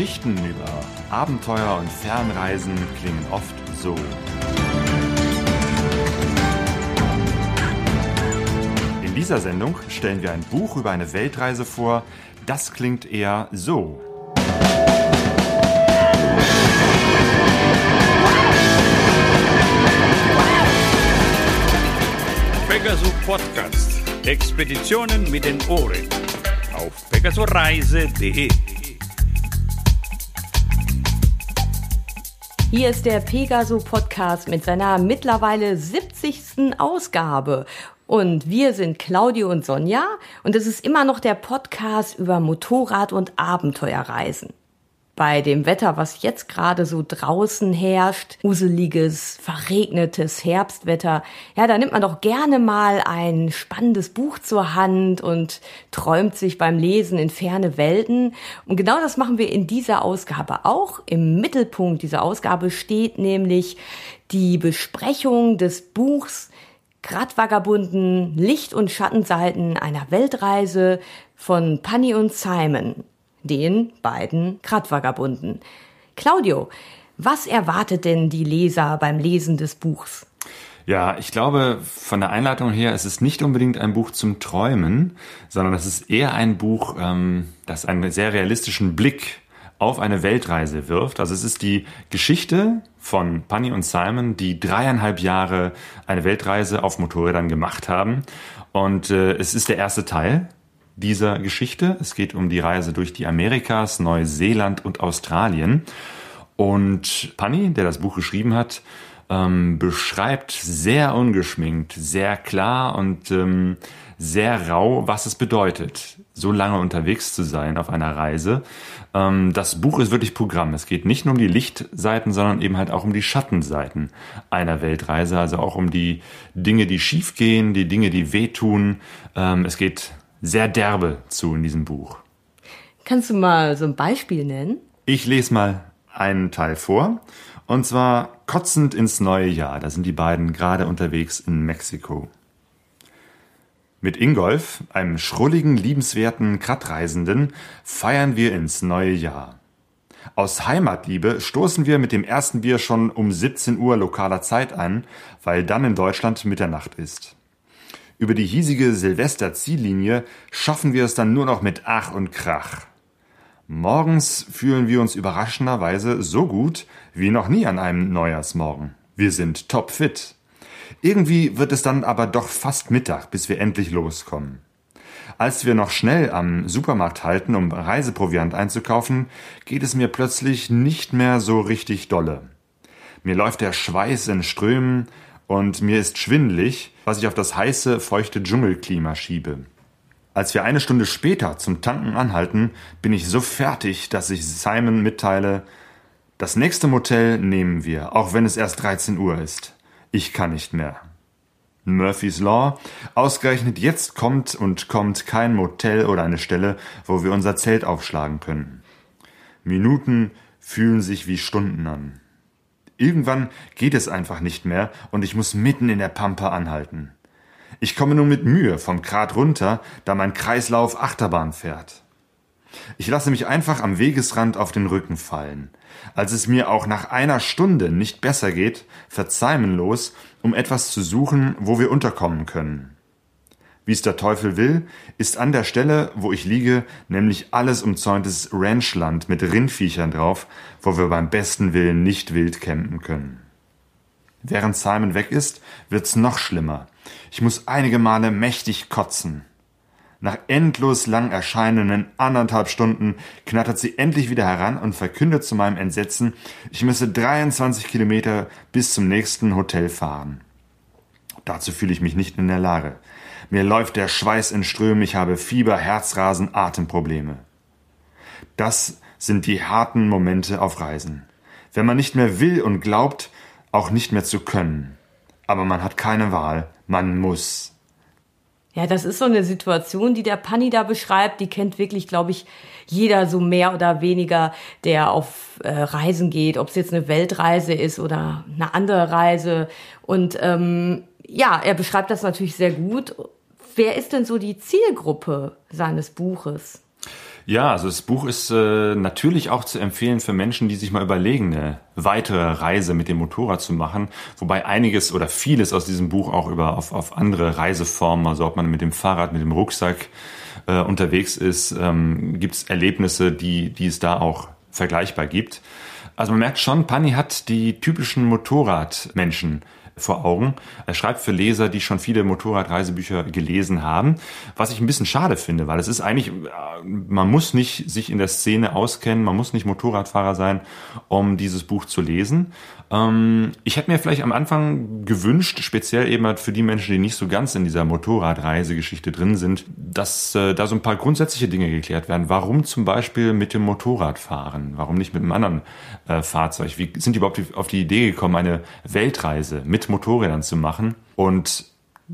Geschichten über Abenteuer und Fernreisen klingen oft so. In dieser Sendung stellen wir ein Buch über eine Weltreise vor. Das klingt eher so. Pegasus Podcast. Expeditionen mit den Ohren. Auf pegasoreise.de. Hier ist der Pegaso Podcast mit seiner mittlerweile 70. Ausgabe. Und wir sind Claudio und Sonja und es ist immer noch der Podcast über Motorrad- und Abenteuerreisen bei dem Wetter, was jetzt gerade so draußen herrscht, useliges, verregnetes Herbstwetter, ja, da nimmt man doch gerne mal ein spannendes Buch zur Hand und träumt sich beim Lesen in ferne Welten. Und genau das machen wir in dieser Ausgabe auch. Im Mittelpunkt dieser Ausgabe steht nämlich die Besprechung des Buchs Gradvagabunden Licht- und Schattenseiten einer Weltreise von Panny und Simon den beiden Gradvagabunden. Claudio, was erwartet denn die Leser beim Lesen des Buchs? Ja, ich glaube, von der Einleitung her ist es nicht unbedingt ein Buch zum Träumen, sondern es ist eher ein Buch, ähm, das einen sehr realistischen Blick auf eine Weltreise wirft. Also es ist die Geschichte von Punny und Simon, die dreieinhalb Jahre eine Weltreise auf Motorrädern gemacht haben. Und äh, es ist der erste Teil dieser Geschichte. Es geht um die Reise durch die Amerikas, Neuseeland und Australien. Und Panny, der das Buch geschrieben hat, ähm, beschreibt sehr ungeschminkt, sehr klar und ähm, sehr rau, was es bedeutet, so lange unterwegs zu sein auf einer Reise. Ähm, das Buch ist wirklich Programm. Es geht nicht nur um die Lichtseiten, sondern eben halt auch um die Schattenseiten einer Weltreise, also auch um die Dinge, die schiefgehen, die Dinge, die wehtun. Ähm, es geht sehr derbe zu in diesem Buch. Kannst du mal so ein Beispiel nennen? Ich lese mal einen Teil vor. Und zwar kotzend ins neue Jahr. Da sind die beiden gerade unterwegs in Mexiko. Mit Ingolf, einem schrulligen, liebenswerten Krattreisenden, feiern wir ins neue Jahr. Aus Heimatliebe stoßen wir mit dem ersten Bier schon um 17 Uhr lokaler Zeit an, weil dann in Deutschland Mitternacht ist. Über die hiesige Silvester-Ziellinie schaffen wir es dann nur noch mit Ach und Krach. Morgens fühlen wir uns überraschenderweise so gut wie noch nie an einem Neujahrsmorgen. Wir sind topfit. Irgendwie wird es dann aber doch fast Mittag, bis wir endlich loskommen. Als wir noch schnell am Supermarkt halten, um Reiseproviant einzukaufen, geht es mir plötzlich nicht mehr so richtig dolle. Mir läuft der Schweiß in Strömen, und mir ist schwindlig, was ich auf das heiße, feuchte Dschungelklima schiebe. Als wir eine Stunde später zum Tanken anhalten, bin ich so fertig, dass ich Simon mitteile, das nächste Motel nehmen wir, auch wenn es erst 13 Uhr ist. Ich kann nicht mehr. Murphy's Law. Ausgerechnet jetzt kommt und kommt kein Motel oder eine Stelle, wo wir unser Zelt aufschlagen können. Minuten fühlen sich wie Stunden an. Irgendwann geht es einfach nicht mehr und ich muss mitten in der Pampa anhalten. Ich komme nur mit Mühe vom Grat runter, da mein Kreislauf Achterbahn fährt. Ich lasse mich einfach am Wegesrand auf den Rücken fallen. Als es mir auch nach einer Stunde nicht besser geht, verzeimen los, um etwas zu suchen, wo wir unterkommen können. Wie es der Teufel will, ist an der Stelle, wo ich liege, nämlich alles umzäuntes Ranchland mit Rindviechern drauf, wo wir beim besten Willen nicht wild campen können. Während Simon weg ist, wird's noch schlimmer. Ich muss einige Male mächtig kotzen. Nach endlos lang erscheinenden anderthalb Stunden knattert sie endlich wieder heran und verkündet zu meinem Entsetzen, ich müsse 23 Kilometer bis zum nächsten Hotel fahren. Dazu fühle ich mich nicht in der Lage. Mir läuft der Schweiß in Strömen, ich habe Fieber, Herzrasen, Atemprobleme. Das sind die harten Momente auf Reisen. Wenn man nicht mehr will und glaubt, auch nicht mehr zu können. Aber man hat keine Wahl, man muss. Ja, das ist so eine Situation, die der Panni da beschreibt. Die kennt wirklich, glaube ich, jeder so mehr oder weniger, der auf äh, Reisen geht, ob es jetzt eine Weltreise ist oder eine andere Reise. Und ähm, ja, er beschreibt das natürlich sehr gut Wer ist denn so die Zielgruppe seines Buches? Ja, also das Buch ist äh, natürlich auch zu empfehlen für Menschen, die sich mal überlegen, eine weitere Reise mit dem Motorrad zu machen. Wobei einiges oder vieles aus diesem Buch auch über auf, auf andere Reiseformen, also ob man mit dem Fahrrad, mit dem Rucksack äh, unterwegs ist, ähm, gibt es Erlebnisse, die, die es da auch vergleichbar gibt. Also man merkt schon, Pani hat die typischen Motorradmenschen vor Augen. Er schreibt für Leser, die schon viele Motorradreisebücher gelesen haben, was ich ein bisschen schade finde, weil es ist eigentlich, äh, man muss nicht sich in der Szene auskennen, man muss nicht Motorradfahrer sein, um dieses Buch zu lesen. Ähm, ich hätte mir vielleicht am Anfang gewünscht, speziell eben halt für die Menschen, die nicht so ganz in dieser Motorradreisegeschichte drin sind, dass äh, da so ein paar grundsätzliche Dinge geklärt werden. Warum zum Beispiel mit dem Motorrad fahren? Warum nicht mit einem anderen äh, Fahrzeug? Wie sind die überhaupt auf die Idee gekommen, eine Weltreise mit Motorrädern zu machen? Und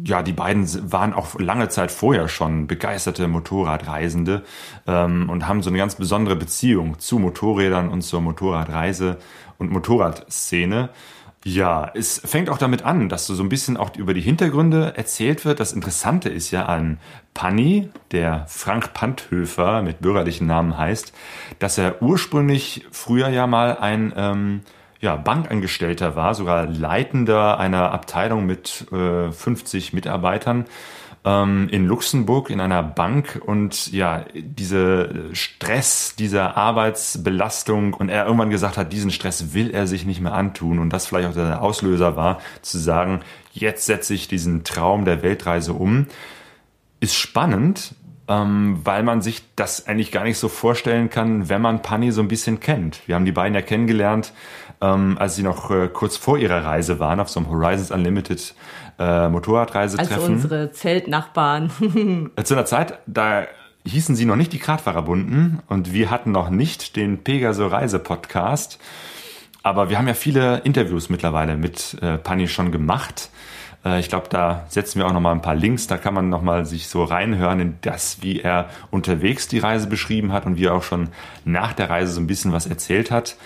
ja, die beiden waren auch lange Zeit vorher schon begeisterte Motorradreisende ähm, und haben so eine ganz besondere Beziehung zu Motorrädern und zur Motorradreise und Motorradszene. Ja, es fängt auch damit an, dass so, ein bisschen auch über die Hintergründe erzählt wird. Das Interessante ist ja an Panni, der Frank Panthöfer mit bürgerlichen Namen heißt, dass er ursprünglich früher ja mal ein ähm, ja, Bankangestellter war, sogar Leitender einer Abteilung mit äh, 50 Mitarbeitern ähm, in Luxemburg in einer Bank. Und ja, diese Stress, diese Arbeitsbelastung und er irgendwann gesagt hat, diesen Stress will er sich nicht mehr antun. Und das vielleicht auch der Auslöser war, zu sagen, jetzt setze ich diesen Traum der Weltreise um, ist spannend, ähm, weil man sich das eigentlich gar nicht so vorstellen kann, wenn man Pani so ein bisschen kennt. Wir haben die beiden ja kennengelernt, ähm, als sie noch äh, kurz vor ihrer Reise waren, auf so einem Horizons Unlimited äh, Motorradreisetreffen. Also unsere Zeltnachbarn. Zu einer Zeit, da hießen sie noch nicht die Gradfahrerbunden und wir hatten noch nicht den Pegaso Reise Podcast. Aber wir haben ja viele Interviews mittlerweile mit äh, Pani schon gemacht. Äh, ich glaube, da setzen wir auch noch mal ein paar Links. Da kann man noch mal sich so reinhören in das, wie er unterwegs die Reise beschrieben hat und wie er auch schon nach der Reise so ein bisschen was erzählt hat.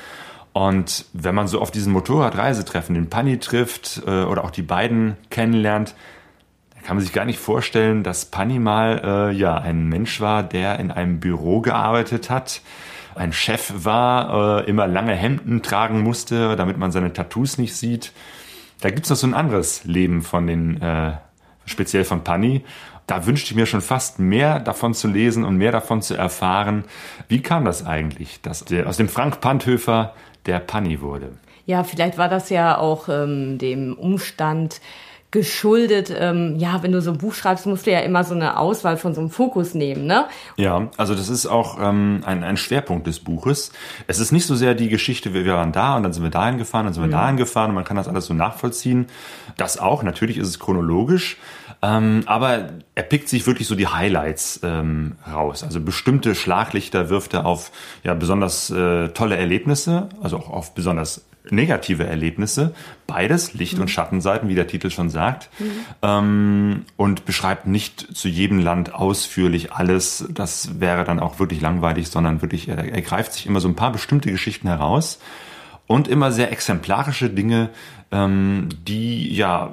Und wenn man so auf diesen Motorradreisetreffen den Pani trifft äh, oder auch die beiden kennenlernt, kann man sich gar nicht vorstellen, dass Pani mal äh, ja ein Mensch war, der in einem Büro gearbeitet hat, ein Chef war, äh, immer lange Hemden tragen musste, damit man seine Tattoos nicht sieht. Da gibt's noch so ein anderes Leben von den, äh, speziell von Pani. Da wünschte ich mir schon fast mehr davon zu lesen und mehr davon zu erfahren. Wie kam das eigentlich, dass der, aus dem Frank Panthöfer der Panni wurde. Ja, vielleicht war das ja auch ähm, dem Umstand geschuldet. Ähm, ja, wenn du so ein Buch schreibst, musst du ja immer so eine Auswahl von so einem Fokus nehmen, ne? Ja, also das ist auch ähm, ein, ein Schwerpunkt des Buches. Es ist nicht so sehr die Geschichte, wir waren da und dann sind wir dahin gefahren, dann sind wir mhm. dahin gefahren und man kann das alles so nachvollziehen. Das auch, natürlich ist es chronologisch, ähm, aber er pickt sich wirklich so die Highlights ähm, raus. Also bestimmte Schlaglichter wirft er auf ja besonders äh, tolle Erlebnisse, also auch auf besonders negative Erlebnisse. Beides, Licht- mhm. und Schattenseiten, wie der Titel schon sagt. Mhm. Ähm, und beschreibt nicht zu jedem Land ausführlich alles. Das wäre dann auch wirklich langweilig, sondern wirklich, er, er greift sich immer so ein paar bestimmte Geschichten heraus und immer sehr exemplarische Dinge, ähm, die ja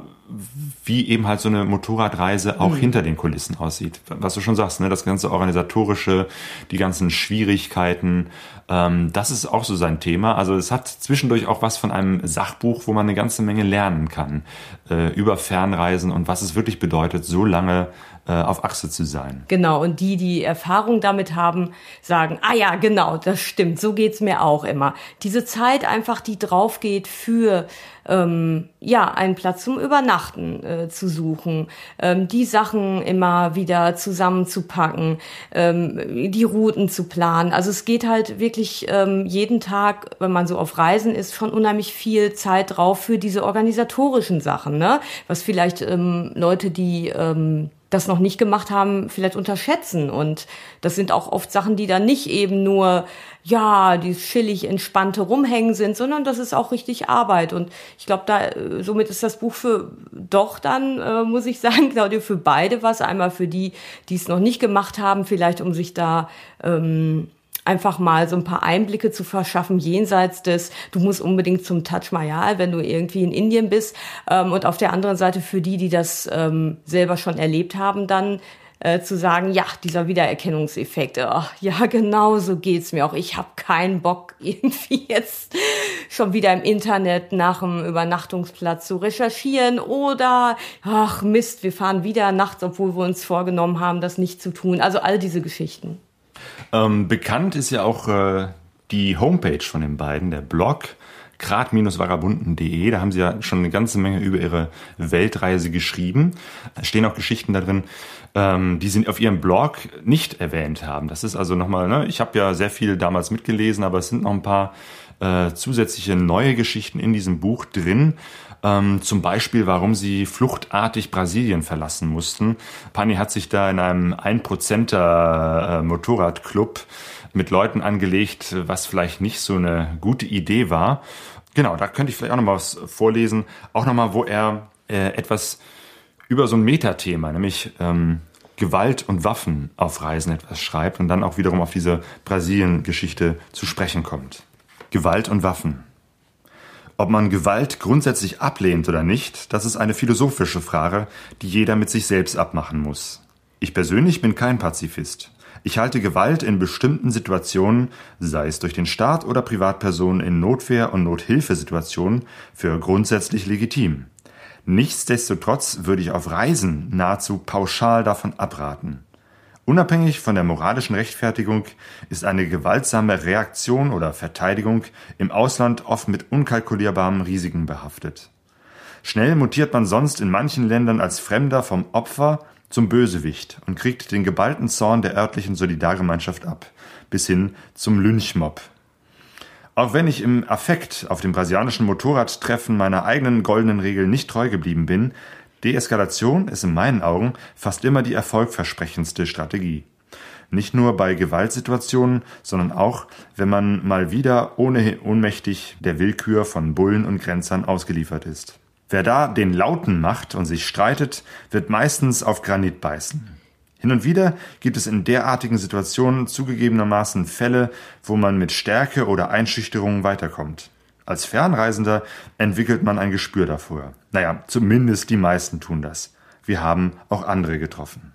wie eben halt so eine Motorradreise auch mhm. hinter den Kulissen aussieht. Was du schon sagst, ne, das ganze organisatorische, die ganzen Schwierigkeiten, ähm, das ist auch so sein Thema. Also es hat zwischendurch auch was von einem Sachbuch, wo man eine ganze Menge lernen kann äh, über Fernreisen und was es wirklich bedeutet, so lange auf Achse zu sein. Genau, und die, die Erfahrung damit haben, sagen, ah ja, genau, das stimmt, so geht's mir auch immer. Diese Zeit einfach, die drauf geht für ähm, ja, einen Platz zum Übernachten äh, zu suchen, ähm, die Sachen immer wieder zusammenzupacken, ähm, die Routen zu planen. Also es geht halt wirklich ähm, jeden Tag, wenn man so auf Reisen ist, schon unheimlich viel Zeit drauf für diese organisatorischen Sachen, ne? Was vielleicht ähm, Leute, die ähm, das noch nicht gemacht haben, vielleicht unterschätzen. Und das sind auch oft Sachen, die dann nicht eben nur, ja, die chillig entspannte rumhängen sind, sondern das ist auch richtig Arbeit. Und ich glaube, da, äh, somit ist das Buch für doch dann, äh, muss ich sagen, Claudia, für beide was. Einmal für die, die es noch nicht gemacht haben, vielleicht um sich da ähm, einfach mal so ein paar Einblicke zu verschaffen, jenseits des, du musst unbedingt zum Taj Mahal, wenn du irgendwie in Indien bist. Ähm, und auf der anderen Seite für die, die das ähm, selber schon erlebt haben, dann äh, zu sagen, ja, dieser Wiedererkennungseffekt, oh, ja, genau so geht's mir auch. Ich habe keinen Bock, irgendwie jetzt schon wieder im Internet nach dem Übernachtungsplatz zu recherchieren oder, ach Mist, wir fahren wieder nachts, obwohl wir uns vorgenommen haben, das nicht zu tun. Also all diese Geschichten. Ähm, bekannt ist ja auch äh, die Homepage von den beiden, der Blog grad-vagabunden.de. Da haben sie ja schon eine ganze Menge über ihre Weltreise geschrieben. Da stehen auch Geschichten da drin, ähm, die sie auf ihrem Blog nicht erwähnt haben. Das ist also nochmal, ne, ich habe ja sehr viel damals mitgelesen, aber es sind noch ein paar äh, zusätzliche neue Geschichten in diesem Buch drin. Ähm, zum Beispiel, warum sie fluchtartig Brasilien verlassen mussten. Pani hat sich da in einem 1%er äh, Motorradclub mit Leuten angelegt, was vielleicht nicht so eine gute Idee war. Genau, da könnte ich vielleicht auch noch mal was vorlesen. Auch noch mal, wo er äh, etwas über so ein Metathema, nämlich ähm, Gewalt und Waffen auf Reisen etwas schreibt und dann auch wiederum auf diese Brasilien-Geschichte zu sprechen kommt. Gewalt und Waffen. Ob man Gewalt grundsätzlich ablehnt oder nicht, das ist eine philosophische Frage, die jeder mit sich selbst abmachen muss. Ich persönlich bin kein Pazifist. Ich halte Gewalt in bestimmten Situationen, sei es durch den Staat oder Privatpersonen in Notwehr- und Nothilfesituationen, für grundsätzlich legitim. Nichtsdestotrotz würde ich auf Reisen nahezu pauschal davon abraten. Unabhängig von der moralischen Rechtfertigung ist eine gewaltsame Reaktion oder Verteidigung im Ausland oft mit unkalkulierbaren Risiken behaftet. Schnell mutiert man sonst in manchen Ländern als Fremder vom Opfer zum Bösewicht und kriegt den geballten Zorn der örtlichen Solidargemeinschaft ab, bis hin zum Lynchmob. Auch wenn ich im Affekt auf dem brasilianischen Motorradtreffen meiner eigenen goldenen Regel nicht treu geblieben bin, Deeskalation ist in meinen Augen fast immer die erfolgversprechendste Strategie. Nicht nur bei Gewaltsituationen, sondern auch, wenn man mal wieder ohne ohnmächtig der Willkür von Bullen und Grenzern ausgeliefert ist. Wer da den Lauten macht und sich streitet, wird meistens auf Granit beißen. Hin und wieder gibt es in derartigen Situationen zugegebenermaßen Fälle, wo man mit Stärke oder Einschüchterung weiterkommt. Als Fernreisender entwickelt man ein Gespür dafür. Naja, zumindest die meisten tun das. Wir haben auch andere getroffen.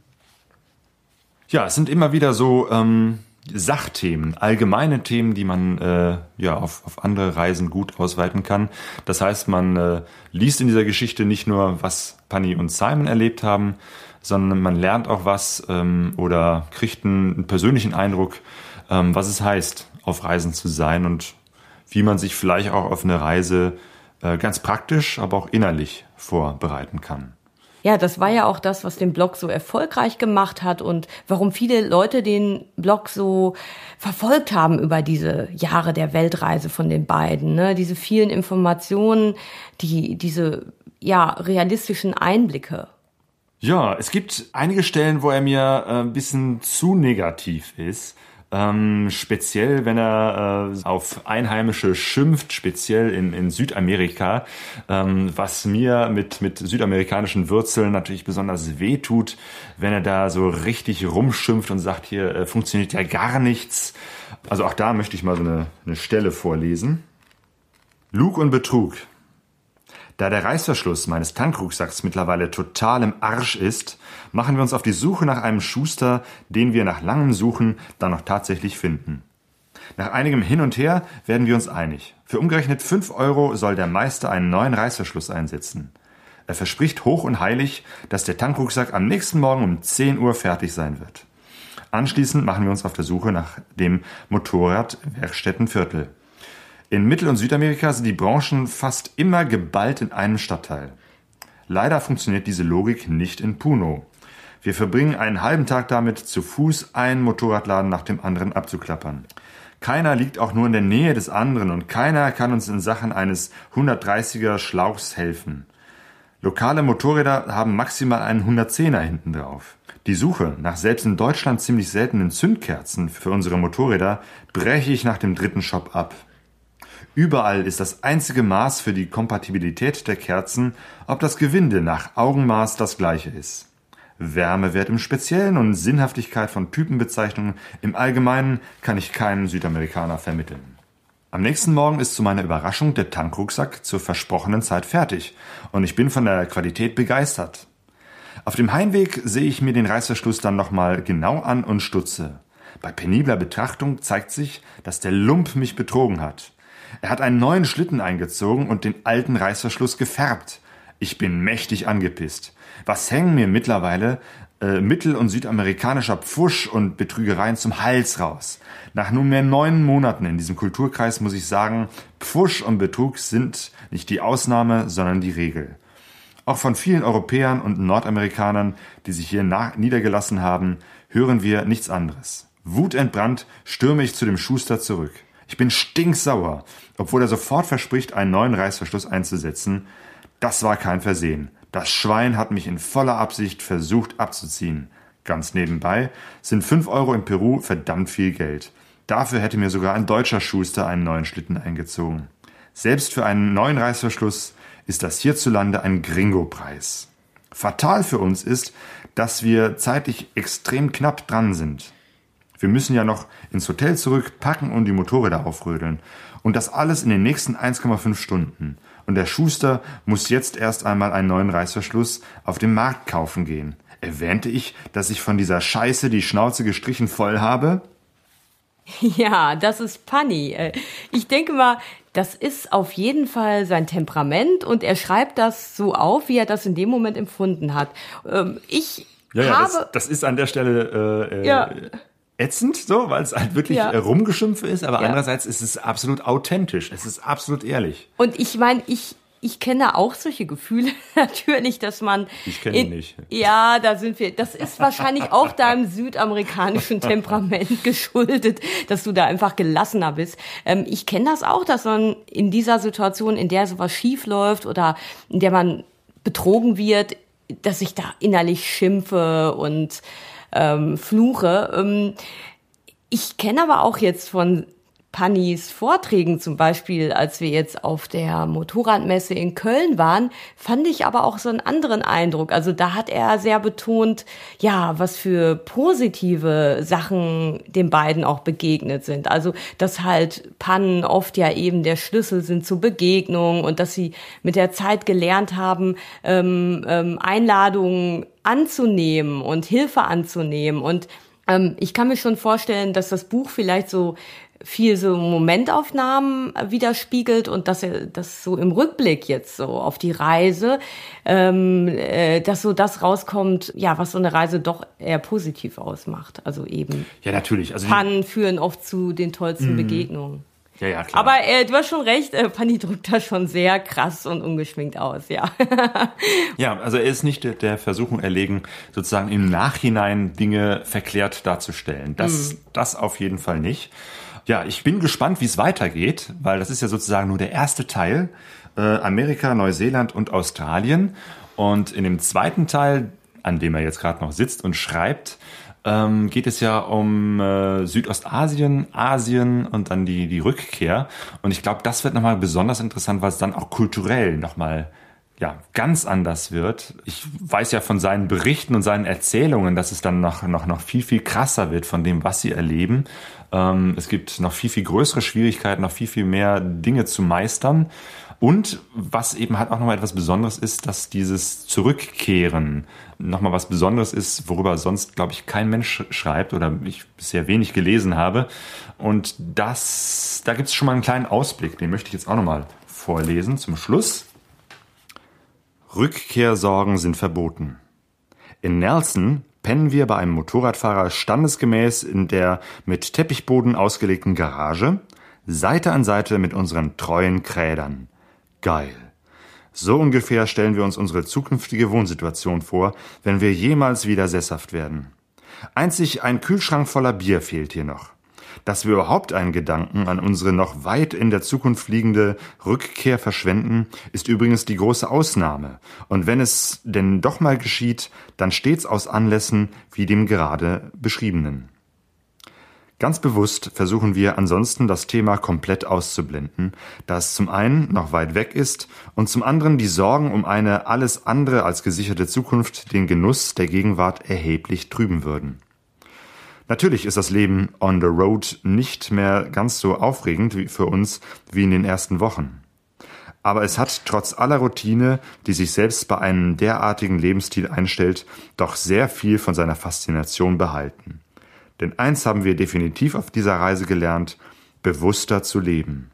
Ja, es sind immer wieder so ähm, Sachthemen, allgemeine Themen, die man äh, ja auf, auf andere Reisen gut ausweiten kann. Das heißt, man äh, liest in dieser Geschichte nicht nur, was Panny und Simon erlebt haben, sondern man lernt auch was ähm, oder kriegt einen, einen persönlichen Eindruck, ähm, was es heißt, auf Reisen zu sein und wie man sich vielleicht auch auf eine Reise äh, ganz praktisch, aber auch innerlich vorbereiten kann. Ja, das war ja auch das, was den Blog so erfolgreich gemacht hat und warum viele Leute den Blog so verfolgt haben über diese Jahre der Weltreise von den beiden. Ne? Diese vielen Informationen, die, diese ja, realistischen Einblicke. Ja, es gibt einige Stellen, wo er mir äh, ein bisschen zu negativ ist. Ähm, speziell, wenn er äh, auf Einheimische schimpft, speziell in, in Südamerika, ähm, was mir mit, mit südamerikanischen Wurzeln natürlich besonders weh tut, wenn er da so richtig rumschimpft und sagt, hier äh, funktioniert ja gar nichts. Also auch da möchte ich mal so eine, eine Stelle vorlesen. Lug und Betrug. Da der Reißverschluss meines Tankrucksacks mittlerweile total im Arsch ist, machen wir uns auf die Suche nach einem Schuster, den wir nach langem Suchen dann noch tatsächlich finden. Nach einigem Hin und Her werden wir uns einig. Für umgerechnet fünf Euro soll der Meister einen neuen Reißverschluss einsetzen. Er verspricht hoch und heilig, dass der Tankrucksack am nächsten Morgen um 10 Uhr fertig sein wird. Anschließend machen wir uns auf der Suche nach dem Motorradwerkstättenviertel. In Mittel- und Südamerika sind die Branchen fast immer geballt in einem Stadtteil. Leider funktioniert diese Logik nicht in Puno. Wir verbringen einen halben Tag damit, zu Fuß einen Motorradladen nach dem anderen abzuklappern. Keiner liegt auch nur in der Nähe des anderen und keiner kann uns in Sachen eines 130er Schlauchs helfen. Lokale Motorräder haben maximal einen 110er hinten drauf. Die Suche nach selbst in Deutschland ziemlich seltenen Zündkerzen für unsere Motorräder breche ich nach dem dritten Shop ab. Überall ist das einzige Maß für die Kompatibilität der Kerzen, ob das Gewinde nach Augenmaß das gleiche ist. Wärmewert im Speziellen und Sinnhaftigkeit von Typenbezeichnungen im Allgemeinen kann ich keinem Südamerikaner vermitteln. Am nächsten Morgen ist zu meiner Überraschung der Tankrucksack zur versprochenen Zeit fertig und ich bin von der Qualität begeistert. Auf dem Heimweg sehe ich mir den Reißverschluss dann nochmal genau an und stutze. Bei penibler Betrachtung zeigt sich, dass der Lump mich betrogen hat. Er hat einen neuen Schlitten eingezogen und den alten Reißverschluss gefärbt. Ich bin mächtig angepisst. Was hängen mir mittlerweile äh, mittel- und südamerikanischer Pfusch und Betrügereien zum Hals raus? Nach nunmehr neun Monaten in diesem Kulturkreis muss ich sagen, Pfusch und Betrug sind nicht die Ausnahme, sondern die Regel. Auch von vielen Europäern und Nordamerikanern, die sich hier niedergelassen haben, hören wir nichts anderes. Wutentbrannt stürme ich zu dem Schuster zurück. Ich bin stinksauer, obwohl er sofort verspricht, einen neuen Reißverschluss einzusetzen. Das war kein Versehen. Das Schwein hat mich in voller Absicht versucht abzuziehen. Ganz nebenbei sind fünf Euro in Peru verdammt viel Geld. Dafür hätte mir sogar ein deutscher Schuster einen neuen Schlitten eingezogen. Selbst für einen neuen Reißverschluss ist das hierzulande ein Gringo-Preis. Fatal für uns ist, dass wir zeitlich extrem knapp dran sind. Wir müssen ja noch ins Hotel zurück, packen und die Motorräder aufrödeln. Und das alles in den nächsten 1,5 Stunden. Und der Schuster muss jetzt erst einmal einen neuen Reißverschluss auf dem Markt kaufen gehen. Erwähnte ich, dass ich von dieser Scheiße die Schnauze gestrichen voll habe? Ja, das ist Panny. Äh, ich denke mal, das ist auf jeden Fall sein Temperament und er schreibt das so auf, wie er das in dem Moment empfunden hat. Ähm, ich ja, ja, habe, das, das ist an der Stelle äh, äh ja. Ätzend, so, weil es halt wirklich Ja. äh, rumgeschimpft ist, aber Ja. andererseits ist es absolut authentisch. Es ist absolut ehrlich. Und ich meine, ich, ich kenne auch solche Gefühle natürlich, dass man. Ich kenne ihn nicht. Ja, da sind wir. Das ist wahrscheinlich auch deinem südamerikanischen Temperament geschuldet, dass du da einfach gelassener bist. Ähm, ich kenne das auch, dass man in dieser Situation, in der sowas schief läuft oder in der man betrogen wird, dass ich da innerlich schimpfe und ähm, fluche. Ähm, ich kenne aber auch jetzt von Pannys Vorträgen zum Beispiel, als wir jetzt auf der Motorradmesse in Köln waren, fand ich aber auch so einen anderen Eindruck. Also da hat er sehr betont, ja, was für positive Sachen den beiden auch begegnet sind. Also, dass halt Pannen oft ja eben der Schlüssel sind zur Begegnung und dass sie mit der Zeit gelernt haben, ähm, ähm, Einladungen anzunehmen und Hilfe anzunehmen und ähm, ich kann mir schon vorstellen, dass das Buch vielleicht so viel so Momentaufnahmen widerspiegelt und dass er das so im Rückblick jetzt so auf die Reise, ähm, äh, dass so das rauskommt, ja, was so eine Reise doch eher positiv ausmacht. Also eben Ja, natürlich. Also Pannen führen oft zu den tollsten Begegnungen. ja, ja, klar. Aber äh, du hast schon recht, äh, Panni drückt da schon sehr krass und ungeschminkt aus, ja. Ja, also er ist nicht der, der Versuchung erlegen, sozusagen im Nachhinein Dinge verklärt darzustellen. Das, das auf jeden Fall nicht. Ja, ich bin gespannt, wie es weitergeht, weil das ist ja sozusagen nur der erste Teil. Äh, Amerika, Neuseeland und Australien. Und in dem zweiten Teil, an dem er jetzt gerade noch sitzt und schreibt, ähm, geht es ja um äh, Südostasien, Asien und dann die, die Rückkehr. Und ich glaube, das wird nochmal besonders interessant, weil es dann auch kulturell nochmal ja, ganz anders wird. Ich weiß ja von seinen Berichten und seinen Erzählungen, dass es dann noch, noch, noch viel, viel krasser wird von dem, was sie erleben. Ähm, es gibt noch viel, viel größere Schwierigkeiten, noch viel, viel mehr Dinge zu meistern. Und was eben halt auch nochmal etwas Besonderes ist, dass dieses Zurückkehren nochmal was Besonderes ist, worüber sonst, glaube ich, kein Mensch schreibt oder ich bisher wenig gelesen habe. Und das, da gibt es schon mal einen kleinen Ausblick, den möchte ich jetzt auch nochmal vorlesen zum Schluss. Rückkehrsorgen sind verboten. In Nelson pennen wir bei einem Motorradfahrer standesgemäß in der mit Teppichboden ausgelegten Garage, Seite an Seite mit unseren treuen Krädern. Geil. So ungefähr stellen wir uns unsere zukünftige Wohnsituation vor, wenn wir jemals wieder sesshaft werden. Einzig ein Kühlschrank voller Bier fehlt hier noch. Dass wir überhaupt einen Gedanken an unsere noch weit in der Zukunft liegende Rückkehr verschwenden, ist übrigens die große Ausnahme. Und wenn es denn doch mal geschieht, dann stets aus Anlässen wie dem gerade beschriebenen. Ganz bewusst versuchen wir ansonsten das Thema komplett auszublenden, da es zum einen noch weit weg ist und zum anderen die Sorgen um eine alles andere als gesicherte Zukunft den Genuss der Gegenwart erheblich trüben würden. Natürlich ist das Leben on the road nicht mehr ganz so aufregend für uns wie in den ersten Wochen. aber es hat trotz aller Routine, die sich selbst bei einem derartigen Lebensstil einstellt, doch sehr viel von seiner Faszination behalten. Denn eins haben wir definitiv auf dieser Reise gelernt, bewusster zu leben.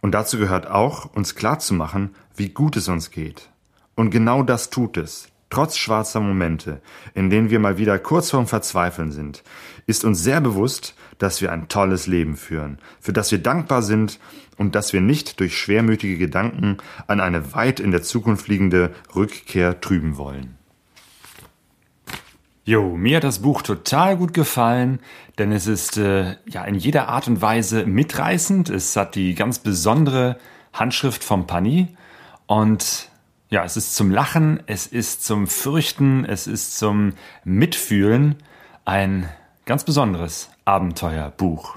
Und dazu gehört auch, uns klarzumachen, wie gut es uns geht. Und genau das tut es. Trotz schwarzer Momente, in denen wir mal wieder kurz vorm Verzweifeln sind, ist uns sehr bewusst, dass wir ein tolles Leben führen, für das wir dankbar sind und dass wir nicht durch schwermütige Gedanken an eine weit in der Zukunft liegende Rückkehr trüben wollen. Jo, mir hat das Buch total gut gefallen, denn es ist äh, ja in jeder Art und Weise mitreißend. Es hat die ganz besondere Handschrift vom Pani und ja, es ist zum Lachen, es ist zum Fürchten, es ist zum Mitfühlen ein ganz besonderes Abenteuerbuch.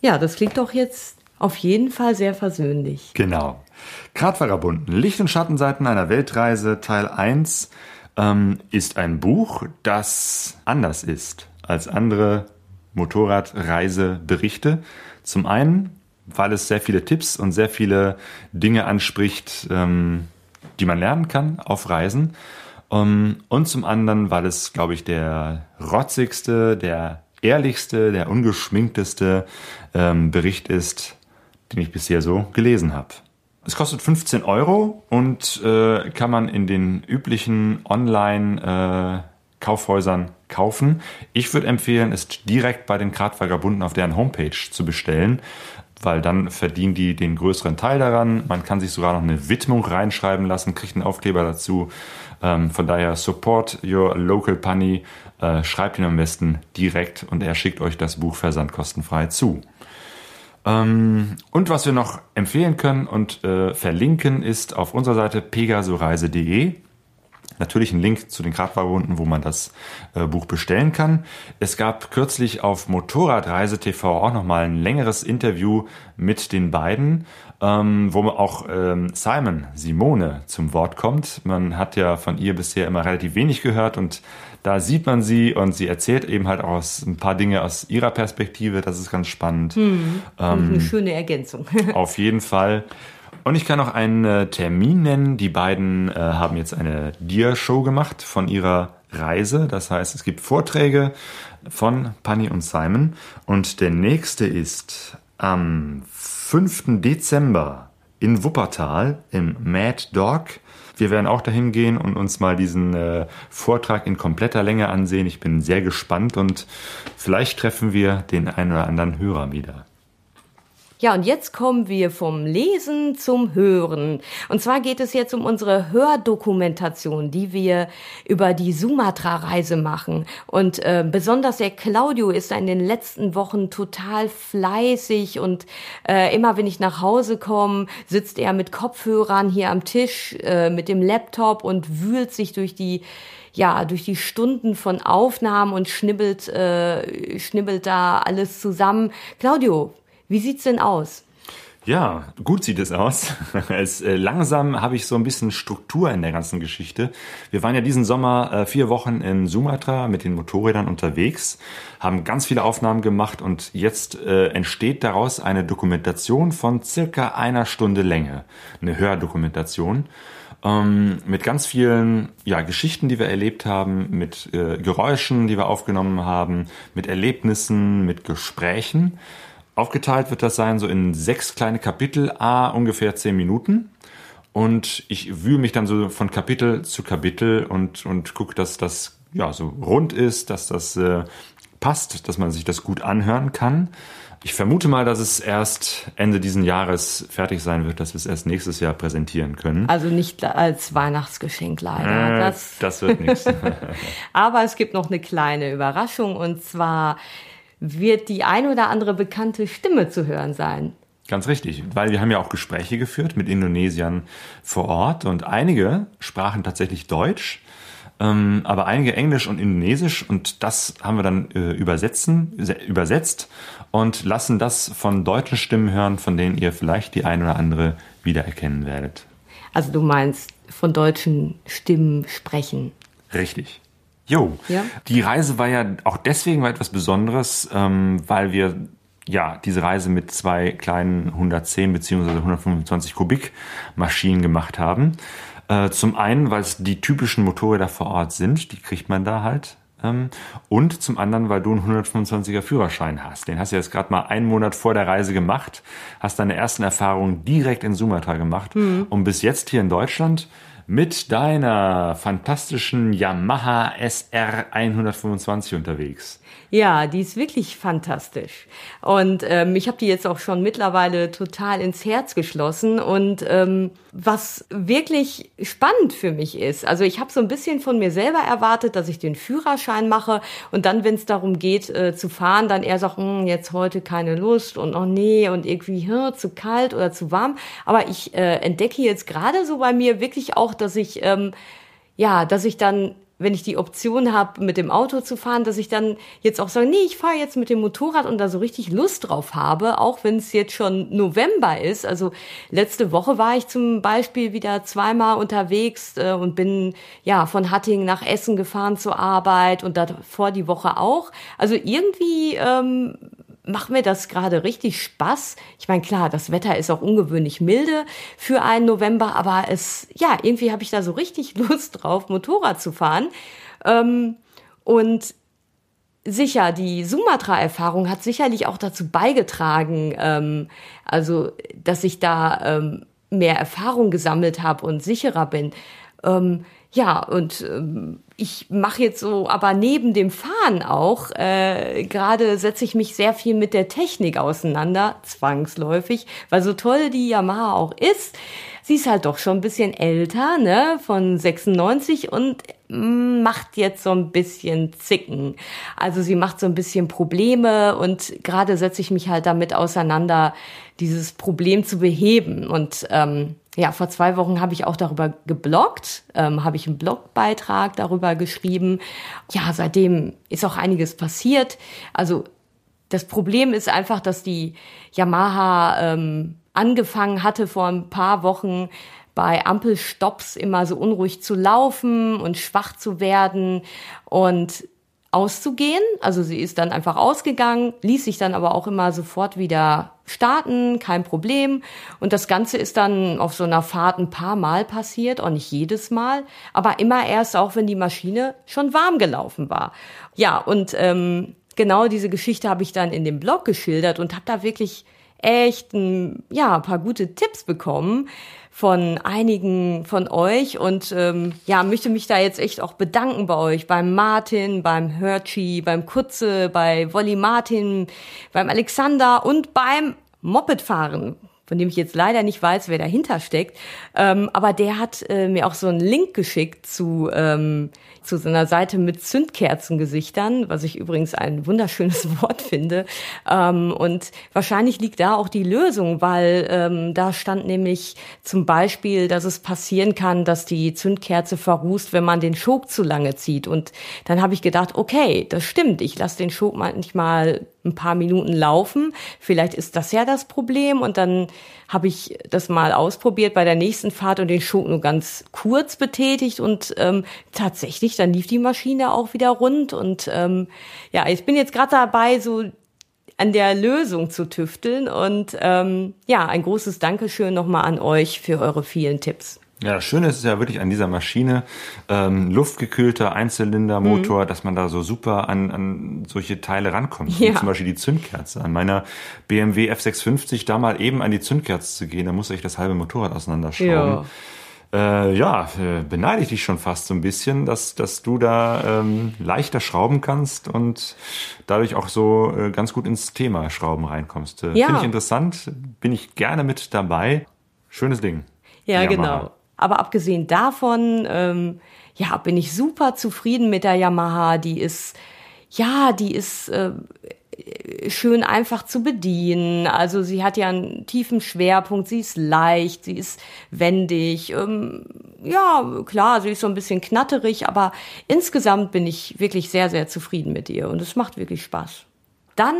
Ja, das klingt doch jetzt auf jeden Fall sehr versöhnlich. Genau. Gradvagabunden, Licht- und Schattenseiten einer Weltreise, Teil 1, ähm, ist ein Buch, das anders ist als andere Motorradreiseberichte. Zum einen, weil es sehr viele Tipps und sehr viele Dinge anspricht, ähm, die man lernen kann auf Reisen. Um, ähm, und zum anderen, weil es, glaube ich, der rotzigste, der ehrlichste, der ungeschminkteste ähm, Bericht ist, den ich bisher so gelesen habe. Es kostet 15 Euro und äh, kann man in den üblichen Online-Kaufhäusern äh, kaufen. Ich würde empfehlen, es direkt bei den Gradvagabunden auf deren Homepage zu bestellen, weil dann verdienen die den größeren Teil daran. Man kann sich sogar noch eine Widmung reinschreiben lassen, kriegt einen Aufkleber dazu. Ähm, von daher support your local punny. Äh, schreibt ihn am besten direkt und er schickt euch das Buch versandkostenfrei zu. Ähm, und was wir noch empfehlen können und äh, verlinken ist auf unserer Seite pegasoreise.de natürlich einen Link zu den Gradwagen wo man das äh, Buch bestellen kann. Es gab kürzlich auf Motorradreise TV auch nochmal ein längeres Interview mit den beiden, ähm, wo auch ähm, Simon Simone zum Wort kommt. Man hat ja von ihr bisher immer relativ wenig gehört und da sieht man sie und sie erzählt eben halt auch ein paar Dinge aus ihrer Perspektive. Das ist ganz spannend. Hm, ähm, eine schöne Ergänzung. auf jeden Fall. Und ich kann noch einen äh, Termin nennen. Die beiden äh, haben jetzt eine Dia-Show gemacht von ihrer Reise. Das heißt, es gibt Vorträge von Panny und Simon. Und der nächste ist am 5. Dezember in Wuppertal im Mad Dog. Wir werden auch dahin gehen und uns mal diesen äh, Vortrag in kompletter Länge ansehen. Ich bin sehr gespannt und vielleicht treffen wir den einen oder anderen Hörer wieder. Ja, und jetzt kommen wir vom Lesen zum Hören. Und zwar geht es jetzt um unsere Hördokumentation, die wir über die Sumatra-Reise machen. Und äh, besonders der Claudio ist in den letzten Wochen total fleißig und äh, immer wenn ich nach Hause komme, sitzt er mit Kopfhörern hier am Tisch äh, mit dem Laptop und wühlt sich durch die ja, durch die Stunden von Aufnahmen und schnibbelt, äh, schnibbelt da alles zusammen. Claudio, wie sieht's denn aus? Ja, gut sieht es aus. Es, äh, langsam habe ich so ein bisschen Struktur in der ganzen Geschichte. Wir waren ja diesen Sommer äh, vier Wochen in Sumatra mit den Motorrädern unterwegs, haben ganz viele Aufnahmen gemacht und jetzt äh, entsteht daraus eine Dokumentation von circa einer Stunde Länge, eine Hördokumentation. Ähm, mit ganz vielen ja, Geschichten, die wir erlebt haben, mit äh, Geräuschen, die wir aufgenommen haben, mit Erlebnissen, mit Gesprächen. Aufgeteilt wird das sein so in sechs kleine Kapitel, a ungefähr zehn Minuten. Und ich wühle mich dann so von Kapitel zu Kapitel und, und gucke, dass das ja so rund ist, dass das äh, passt, dass man sich das gut anhören kann. Ich vermute mal, dass es erst Ende diesen Jahres fertig sein wird, dass wir es erst nächstes Jahr präsentieren können. Also nicht als Weihnachtsgeschenk leider. Äh, das, das wird nichts. Aber es gibt noch eine kleine Überraschung und zwar wird die ein oder andere bekannte Stimme zu hören sein. Ganz richtig, weil wir haben ja auch Gespräche geführt mit Indonesiern vor Ort und einige sprachen tatsächlich Deutsch, ähm, aber einige Englisch und Indonesisch und das haben wir dann äh, übersetzen, übersetzt und lassen das von deutschen Stimmen hören, von denen ihr vielleicht die ein oder andere wiedererkennen werdet. Also du meinst von deutschen Stimmen sprechen. Richtig. Jo, ja? die Reise war ja auch deswegen etwas Besonderes, ähm, weil wir ja, diese Reise mit zwei kleinen 110 bzw. 125 Kubik Maschinen gemacht haben. Äh, zum einen, weil es die typischen Motorräder vor Ort sind, die kriegt man da halt. Ähm, und zum anderen, weil du einen 125er Führerschein hast. Den hast du jetzt gerade mal einen Monat vor der Reise gemacht, hast deine ersten Erfahrungen direkt in Sumatra gemacht mhm. und bis jetzt hier in Deutschland mit deiner fantastischen Yamaha SR 125 unterwegs. Ja, die ist wirklich fantastisch. Und ähm, ich habe die jetzt auch schon mittlerweile total ins Herz geschlossen. Und ähm, was wirklich spannend für mich ist, also ich habe so ein bisschen von mir selber erwartet, dass ich den Führerschein mache und dann, wenn es darum geht äh, zu fahren, dann eher sagt, hm, jetzt heute keine Lust und oh nee und irgendwie hm, zu kalt oder zu warm. Aber ich äh, entdecke jetzt gerade so bei mir wirklich auch, dass ich ähm, ja, dass ich dann wenn ich die Option habe, mit dem Auto zu fahren, dass ich dann jetzt auch sage, nee, ich fahre jetzt mit dem Motorrad und da so richtig Lust drauf habe, auch wenn es jetzt schon November ist. Also letzte Woche war ich zum Beispiel wieder zweimal unterwegs äh, und bin ja von Hattingen nach Essen gefahren zur Arbeit und davor die Woche auch. Also irgendwie ähm, macht mir das gerade richtig Spaß. Ich meine, klar, das Wetter ist auch ungewöhnlich milde für einen November, aber es, ja, irgendwie habe ich da so richtig Lust drauf, Motorrad zu fahren. Ähm, und sicher, die Sumatra-Erfahrung hat sicherlich auch dazu beigetragen, ähm, also, dass ich da ähm, mehr Erfahrung gesammelt habe und sicherer bin. Ähm, ja, und ähm, ich mache jetzt so, aber neben dem Fahren auch, äh, gerade setze ich mich sehr viel mit der Technik auseinander, zwangsläufig, weil so toll die Yamaha auch ist, sie ist halt doch schon ein bisschen älter, ne, von 96 und mm, macht jetzt so ein bisschen Zicken. Also sie macht so ein bisschen Probleme und gerade setze ich mich halt damit auseinander, dieses Problem zu beheben und ähm, ja, vor zwei Wochen habe ich auch darüber gebloggt, ähm, habe ich einen Blogbeitrag darüber geschrieben. Ja, seitdem ist auch einiges passiert. Also das Problem ist einfach, dass die Yamaha ähm, angefangen hatte vor ein paar Wochen bei Ampelstops immer so unruhig zu laufen und schwach zu werden. Und auszugehen. Also sie ist dann einfach ausgegangen, ließ sich dann aber auch immer sofort wieder starten, kein Problem. Und das Ganze ist dann auf so einer Fahrt ein paar Mal passiert, auch nicht jedes Mal, aber immer erst auch, wenn die Maschine schon warm gelaufen war. Ja, und ähm, genau diese Geschichte habe ich dann in dem Blog geschildert und habe da wirklich echt ein, ja, paar gute Tipps bekommen, von einigen von euch und ähm, ja, möchte mich da jetzt echt auch bedanken bei euch, beim Martin, beim Herchi, beim Kutze, bei Wolli Martin, beim Alexander und beim Mopedfahren von dem ich jetzt leider nicht weiß, wer dahinter steckt. Ähm, aber der hat äh, mir auch so einen Link geschickt zu, ähm, zu so Seite mit Zündkerzengesichtern, was ich übrigens ein wunderschönes Wort finde. Ähm, und wahrscheinlich liegt da auch die Lösung, weil ähm, da stand nämlich zum Beispiel, dass es passieren kann, dass die Zündkerze verrußt, wenn man den Schok zu lange zieht. Und dann habe ich gedacht, okay, das stimmt, ich lasse den Schok manchmal ein paar Minuten laufen. Vielleicht ist das ja das Problem. Und dann habe ich das mal ausprobiert bei der nächsten Fahrt und den Schok nur ganz kurz betätigt. Und ähm, tatsächlich, dann lief die Maschine auch wieder rund. Und ähm, ja, ich bin jetzt gerade dabei, so an der Lösung zu tüfteln. Und ähm, ja, ein großes Dankeschön nochmal an euch für eure vielen Tipps. Ja, das Schöne ist ja wirklich an dieser Maschine, ähm, luftgekühlter Einzylindermotor, mhm. dass man da so super an, an solche Teile rankommt. Ja. Wie zum Beispiel die Zündkerze. An meiner BMW F650 da mal eben an die Zündkerze zu gehen, da musste ich das halbe Motorrad auseinanderschrauben. Ja. Äh, ja, äh, beneide ich dich schon fast so ein bisschen, dass, dass du da ähm, leichter schrauben kannst und dadurch auch so äh, ganz gut ins Thema Schrauben reinkommst. Äh, ja. Finde ich interessant, bin ich gerne mit dabei. Schönes Ding. Ja, genau. Aber abgesehen davon, ähm, ja, bin ich super zufrieden mit der Yamaha. Die ist, ja, die ist äh, schön einfach zu bedienen. Also sie hat ja einen tiefen Schwerpunkt, sie ist leicht, sie ist wendig. Ähm, ja, klar, sie ist so ein bisschen knatterig, aber insgesamt bin ich wirklich sehr, sehr zufrieden mit ihr und es macht wirklich Spaß. Dann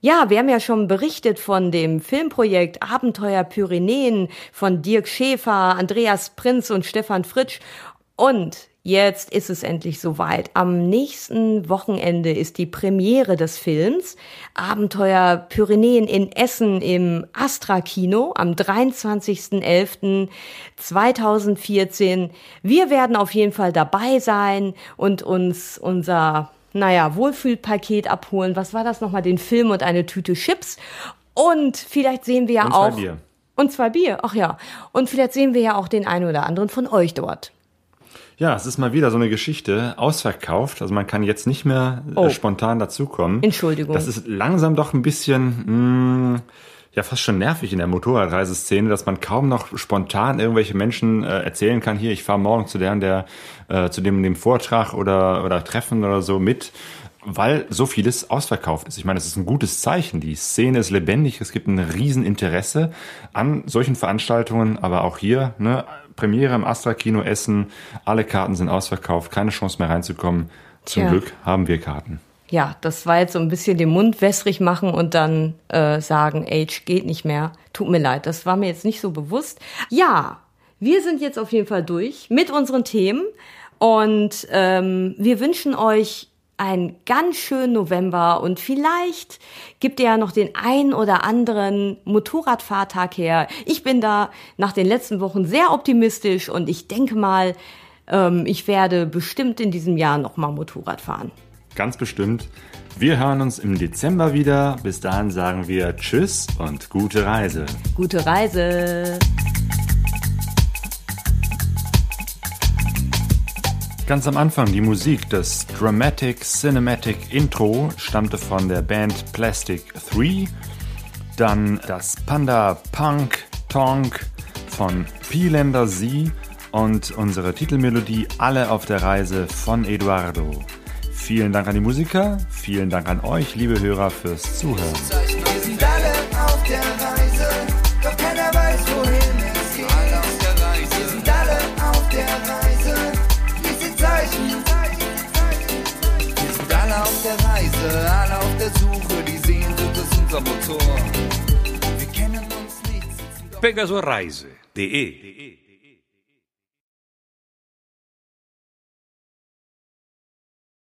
ja, wir haben ja schon berichtet von dem Filmprojekt Abenteuer Pyrenäen von Dirk Schäfer, Andreas Prinz und Stefan Fritsch. Und Jetzt ist es endlich soweit. Am nächsten Wochenende ist die Premiere des Films Abenteuer Pyrenäen in Essen im Astra Kino am 23.11.2014. Wir werden auf jeden Fall dabei sein und uns unser naja, Wohlfühlpaket abholen. Was war das nochmal? Den Film und eine Tüte Chips. Und vielleicht sehen wir ja Und auch. zwei Bier. Und zwei Bier, ach ja. Und vielleicht sehen wir ja auch den einen oder anderen von euch dort. Ja, es ist mal wieder so eine Geschichte, ausverkauft. Also man kann jetzt nicht mehr äh, Oh. spontan dazukommen. Entschuldigung. Das ist langsam doch ein bisschen, mh, ja, fast schon nervig in der Motorradreiseszene, dass man kaum noch spontan irgendwelche Menschen äh, erzählen kann, hier, ich fahre morgen zu der und der, äh, zu dem, dem Vortrag oder, oder Treffen oder so mit, weil so vieles ausverkauft ist. Ich meine, es ist ein gutes Zeichen. Die Szene ist lebendig, es gibt ein Rieseninteresse an solchen Veranstaltungen, aber auch hier, ne, Premiere im Astra Kino Essen, alle Karten sind ausverkauft, keine Chance mehr reinzukommen. Zum Tja. Glück haben wir Karten. Ja, das war jetzt so ein bisschen den Mund wässrig machen und dann äh, sagen, Age geht nicht mehr. Tut mir leid, das war mir jetzt nicht so bewusst. Ja, wir sind jetzt auf jeden Fall durch mit unseren Themen und ähm, wir wünschen euch einen ganz schönen November und vielleicht gibt ihr ja noch den ein oder anderen Motorradfahrtag her. Ich bin da nach den letzten Wochen sehr optimistisch und ich denke mal, ähm, ich werde bestimmt in diesem Jahr noch mal Motorrad fahren. Ganz bestimmt. Wir hören uns im Dezember wieder. Bis dahin sagen wir Tschüss und gute Reise. Gute Reise. Ganz am Anfang die Musik, das Dramatic Cinematic Intro stammte von der Band Plastic 3. Dann das Panda Punk Tonk von Pielander Z und unsere Titelmelodie Alle auf der Reise von Eduardo. Vielen Dank an die Musiker, vielen Dank an euch, liebe Hörer, fürs Zuhören. Wir sind Pegasoreise.de